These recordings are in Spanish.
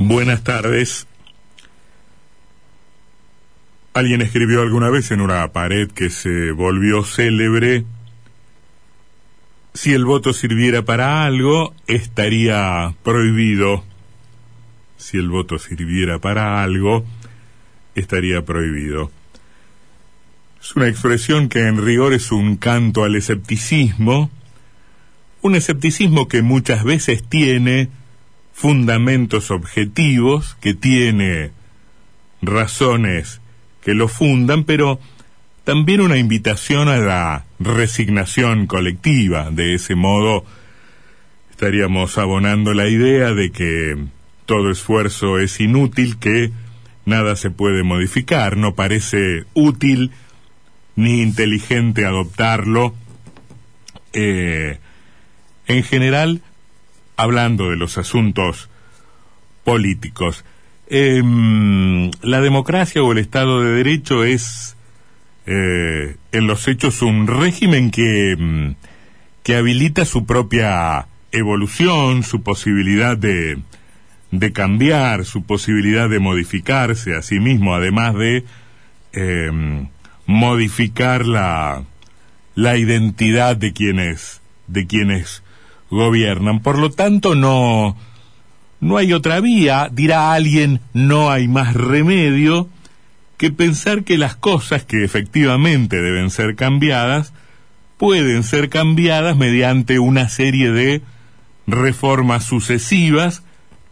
Buenas tardes. Alguien escribió alguna vez en una pared que se volvió célebre, si el voto sirviera para algo, estaría prohibido. Si el voto sirviera para algo, estaría prohibido. Es una expresión que en rigor es un canto al escepticismo, un escepticismo que muchas veces tiene fundamentos objetivos, que tiene razones que lo fundan, pero también una invitación a la resignación colectiva. De ese modo estaríamos abonando la idea de que todo esfuerzo es inútil, que nada se puede modificar, no parece útil ni inteligente adoptarlo. Eh, en general, hablando de los asuntos políticos, em, la democracia o el Estado de Derecho es, eh, en los hechos, un régimen que, em, que habilita su propia evolución, su posibilidad de, de cambiar, su posibilidad de modificarse a sí mismo, además de em, modificar la, la identidad de quienes, de quienes gobiernan. Por lo tanto, no, no hay otra vía, dirá alguien, no hay más remedio que pensar que las cosas que efectivamente deben ser cambiadas pueden ser cambiadas mediante una serie de reformas sucesivas,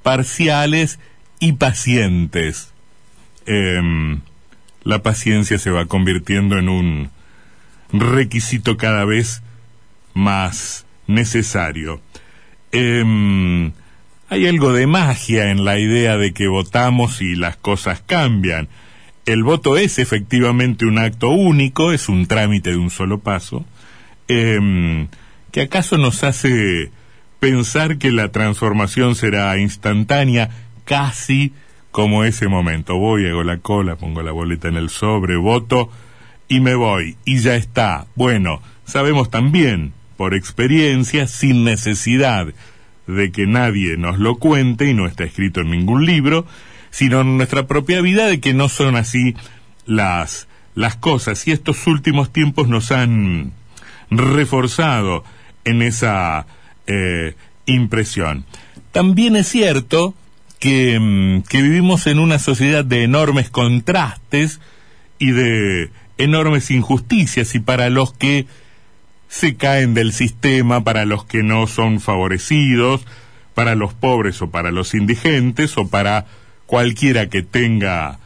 parciales y pacientes. Em, la paciencia se va convirtiendo en un requisito cada vez más necesario. Em, hay algo de magia en la idea de que votamos y las cosas cambian. El voto es efectivamente un acto único, es un trámite de un solo paso, em, que acaso nos hace pensar que la transformación será instantánea, casi como ese momento. Voy, hago la cola, pongo la boleta en el sobre, voto y me voy, y ya está. Bueno, sabemos también por experiencia, sin necesidad de que nadie nos lo cuente y no está escrito en ningún libro, sino en nuestra propia vida de que no son así las, las cosas. Y estos últimos tiempos nos han reforzado en esa eh, impresión. También es cierto que, mm, que vivimos en una sociedad de enormes contrastes y de enormes injusticias y para los que se caen del sistema para los que no son favorecidos, para los pobres o para los indigentes o para cualquiera que tenga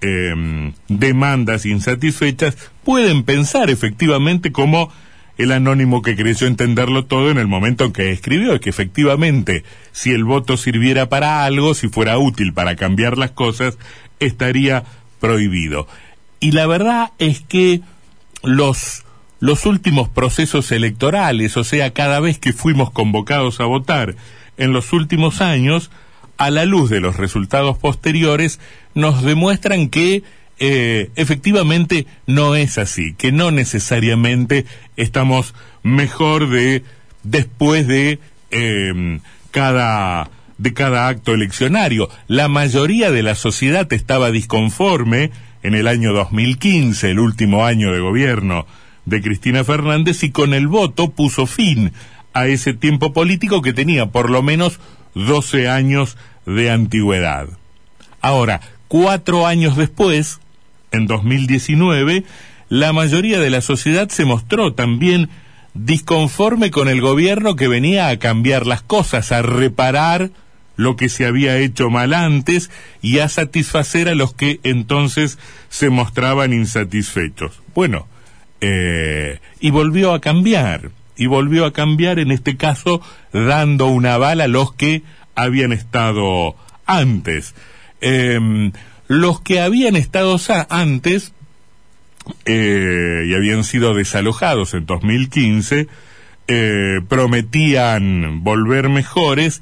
em, demandas insatisfechas, pueden pensar efectivamente como el anónimo que creyó entenderlo todo en el momento en que escribió, que efectivamente, si el voto sirviera para algo, si fuera útil para cambiar las cosas, estaría prohibido. Y la verdad es que los los últimos procesos electorales, o sea, cada vez que fuimos convocados a votar en los últimos años, a la luz de los resultados posteriores, nos demuestran que eh, efectivamente no es así, que no necesariamente estamos mejor de después de em, cada de cada acto eleccionario. La mayoría de la sociedad estaba disconforme en el año 2015, el último año de gobierno de Cristina Fernández y con el voto puso fin a ese tiempo político que tenía por lo menos 12 años de antigüedad. Ahora, cuatro años después, en 2019, la mayoría de la sociedad se mostró también disconforme con el gobierno que venía a cambiar las cosas, a reparar lo que se había hecho mal antes y a satisfacer a los que entonces se mostraban insatisfechos. Bueno, eh, y volvió a cambiar, y volvió a cambiar en este caso dando una bala a los que habían estado antes. Em, los que habían estado antes eh, y habían sido desalojados en 2015 eh, prometían volver mejores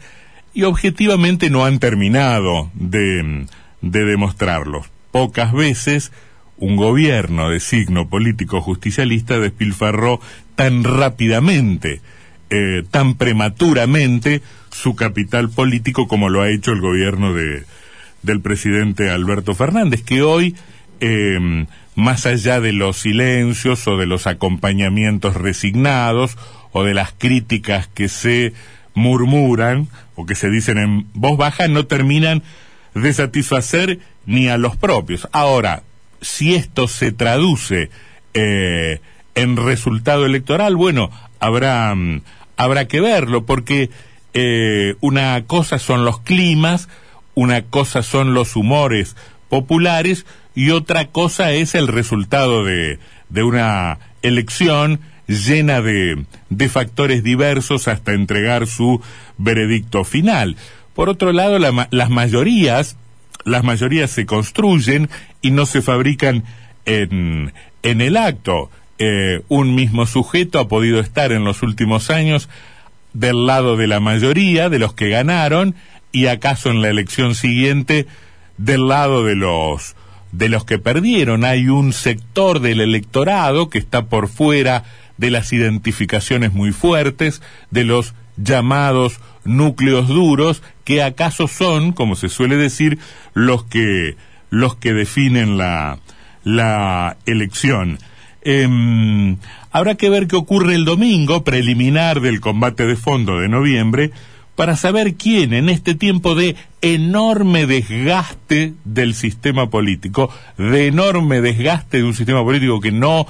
y objetivamente no han terminado de, de demostrarlo. Pocas veces un gobierno de signo político justicialista despilfarró tan rápidamente eh, tan prematuramente su capital político como lo ha hecho el gobierno de, del presidente Alberto Fernández, que hoy, em, más allá de los silencios o de los acompañamientos resignados o de las críticas que se murmuran o que se dicen en voz baja, no terminan de satisfacer ni a los propios. Ahora, si esto se traduce eh, en resultado electoral, bueno, habrá, mm, habrá que verlo, porque eh, una cosa son los climas, una cosa son los humores populares y otra cosa es el resultado de, de una elección llena de, de factores diversos hasta entregar su veredicto final. Por otro lado, las mayorías, las mayorías se construyen y no se fabrican en, en el acto. Eh, un mismo sujeto ha podido estar en los últimos años del lado de la mayoría, de los que ganaron, y acaso en la elección siguiente del lado de los de los que perdieron. Hay un sector del electorado que está por fuera de las identificaciones muy fuertes, de los llamados núcleos duros, que acaso son, como se suele decir, los que los que definen la, la elección. Em, habrá que ver qué ocurre el domingo, preliminar del combate de fondo de noviembre, para saber quién en este tiempo de enorme desgaste del sistema político, de enorme desgaste de un sistema político que no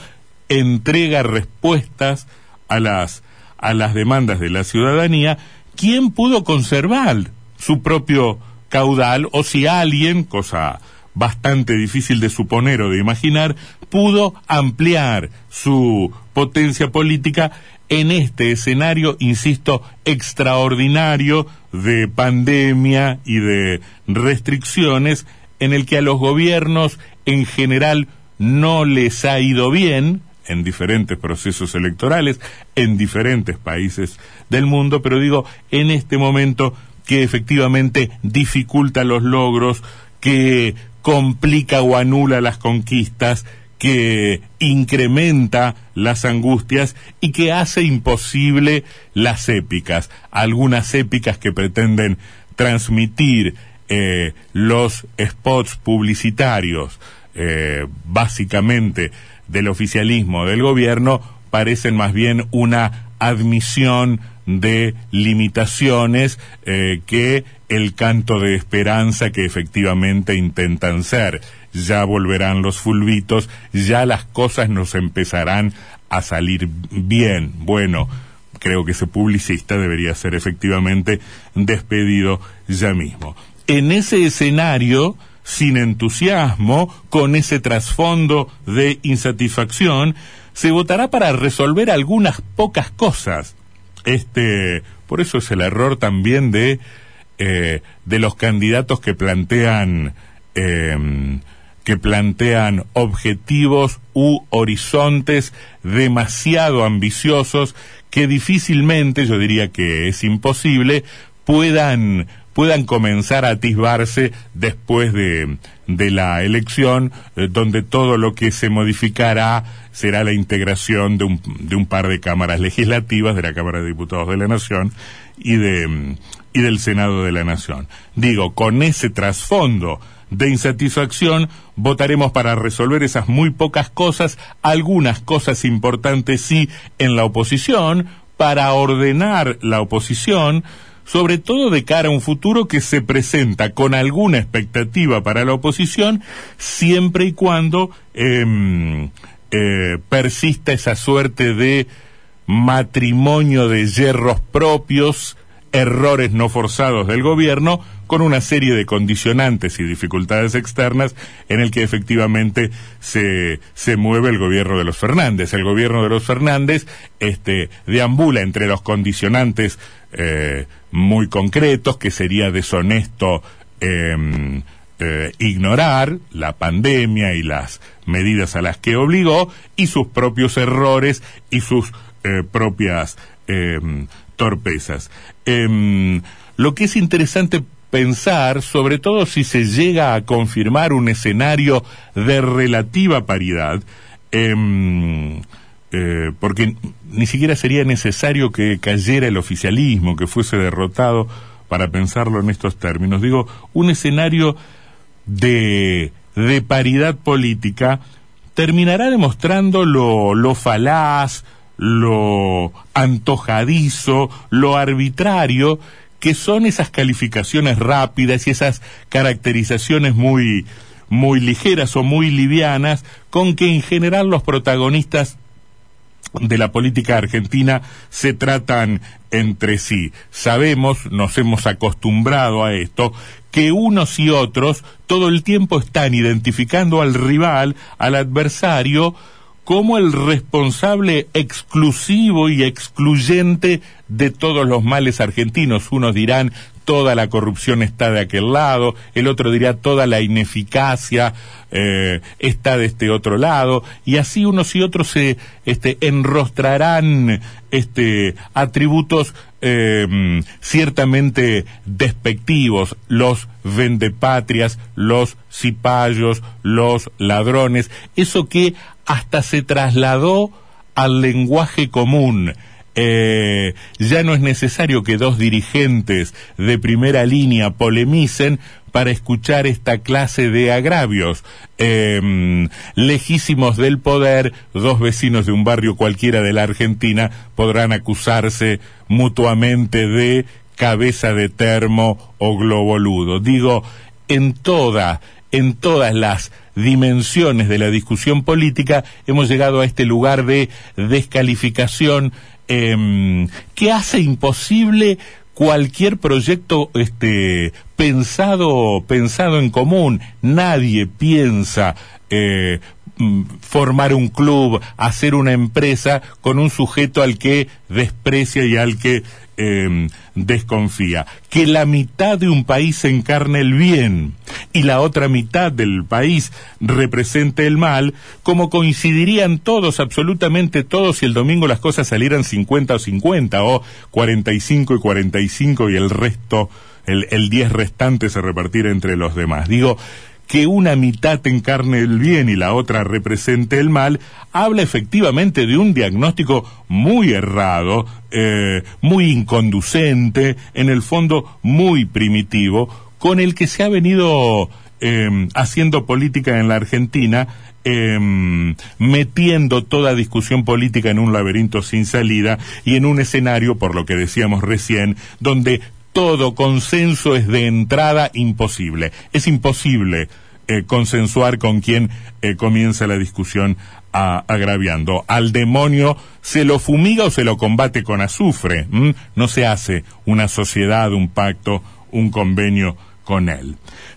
entrega respuestas a las, a las demandas de la ciudadanía, quién pudo conservar su propio caudal o si alguien, cosa bastante difícil de suponer o de imaginar, pudo ampliar su potencia política en este escenario, insisto, extraordinario de pandemia y de restricciones en el que a los gobiernos en general no les ha ido bien en diferentes procesos electorales, en diferentes países del mundo, pero digo, en este momento que efectivamente dificulta los logros, que complica o anula las conquistas, que incrementa las angustias y que hace imposible las épicas, algunas épicas que pretenden transmitir eh, los spots publicitarios, eh, básicamente del oficialismo del gobierno, parecen más bien una admisión de limitaciones eh, que el canto de esperanza que efectivamente intentan ser. Ya volverán los fulbitos, ya las cosas nos empezarán a salir bien. Bueno, creo que ese publicista debería ser efectivamente despedido ya mismo. En ese escenario, sin entusiasmo, con ese trasfondo de insatisfacción, se votará para resolver algunas pocas cosas. Este, por eso es el error también de eh, de los candidatos que plantean em, que plantean objetivos u horizontes demasiado ambiciosos que difícilmente, yo diría que es imposible, puedan puedan comenzar a atisbarse después de, de la elección, eh, donde todo lo que se modificará será la integración de un, de un par de cámaras legislativas, de la Cámara de Diputados de la Nación y, de, y del Senado de la Nación. Digo, con ese trasfondo de insatisfacción, votaremos para resolver esas muy pocas cosas, algunas cosas importantes sí en la oposición, para ordenar la oposición, sobre todo de cara a un futuro que se presenta con alguna expectativa para la oposición, siempre y cuando em, eh, persista esa suerte de matrimonio de hierros propios, errores no forzados del gobierno, con una serie de condicionantes y dificultades externas en el que efectivamente se, se mueve el gobierno de los Fernández. El gobierno de los Fernández este, deambula entre los condicionantes eh, muy concretos, que sería deshonesto em, eh, ignorar la pandemia y las medidas a las que obligó, y sus propios errores y sus eh, propias em, torpezas. Em, lo que es interesante pensar, sobre todo si se llega a confirmar un escenario de relativa paridad, eh, porque ni siquiera sería necesario que cayera el oficialismo, que fuese derrotado para pensarlo en estos términos. Digo, un escenario de, de paridad política terminará demostrando lo falaz, lo antojadizo, lo arbitrario que son esas calificaciones rápidas y esas caracterizaciones muy muy ligeras o muy livianas con que en general los protagonistas de la política argentina se tratan entre sí. Sabemos, nos hemos acostumbrado a esto, que unos y otros todo el tiempo están identificando al rival, al adversario, como el responsable exclusivo y excluyente de todos los males argentinos. Unos dirán toda la corrupción está de aquel lado, el otro dirá toda la ineficacia eh, está de este otro lado, y así unos y otros se este, enrostrarán este, atributos em, ciertamente despectivos, los vendepatrias, los cipayos, los ladrones, eso que hasta se trasladó al lenguaje común, eh, ya no es necesario que dos dirigentes de primera línea polemicen para escuchar esta clase de agravios. Em, lejísimos del poder, dos vecinos de un barrio cualquiera de la Argentina podrán acusarse mutuamente de cabeza de termo o globoludo. Digo, en toda, en todas las dimensiones de la discusión política hemos llegado a este lugar de descalificación eh, que hace imposible cualquier proyecto este pensado pensado en común. Nadie piensa eh, formar un club, hacer una empresa con un sujeto al que desprecia y al que eh, desconfía. Que la mitad de un país encarne el bien y la otra mitad del país represente el mal, como coincidirían todos, absolutamente todos, si el domingo las cosas salieran 50 o 50 o 45 y 45 y el resto, el, el 10 restante se repartiera entre los demás. Digo, que una mitad encarne el bien y la otra represente el mal, habla efectivamente de un diagnóstico muy errado, eh, muy inconducente, en el fondo muy primitivo, con el que se ha venido em, haciendo política en la Argentina, em, metiendo toda discusión política en un laberinto sin salida y en un escenario, por lo que decíamos recién, donde todo consenso es de entrada imposible. Es imposible eh, consensuar con quien eh, comienza la discusión agraviando. Al demonio se lo fumiga o se lo combate con azufre. No se hace una sociedad, un pacto, un convenio con él.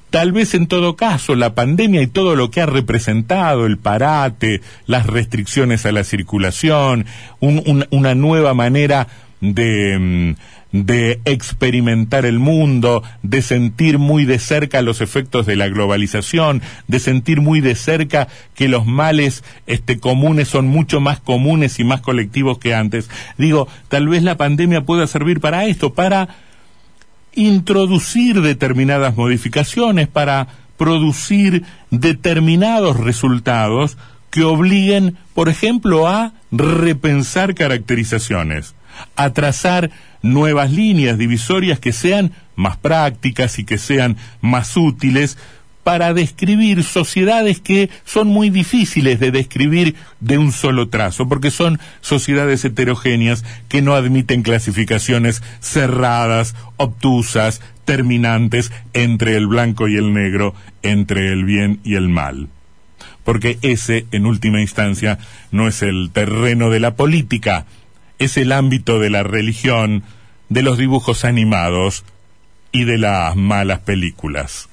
Tal vez en todo caso la pandemia y todo lo que ha representado, el parate, las restricciones a la circulación, una nueva manera de, mm, de experimentar el mundo, de sentir muy de cerca los efectos de la globalización, de sentir muy de cerca que los males este, comunes son mucho más comunes y más colectivos que antes. Digo, tal vez la pandemia pueda servir para esto, para introducir determinadas modificaciones, para producir determinados resultados que obliguen, por ejemplo, a repensar caracterizaciones a trazar nuevas líneas divisorias que sean más prácticas y que sean más útiles para describir sociedades que son muy difíciles de describir de un solo trazo, porque son sociedades heterogéneas que no admiten clasificaciones cerradas, obtusas, terminantes entre el blanco y el negro, entre el bien y el mal. Porque ese, en última instancia, no es el terreno de la política, es el ámbito de la religión, de los dibujos animados y de las malas películas.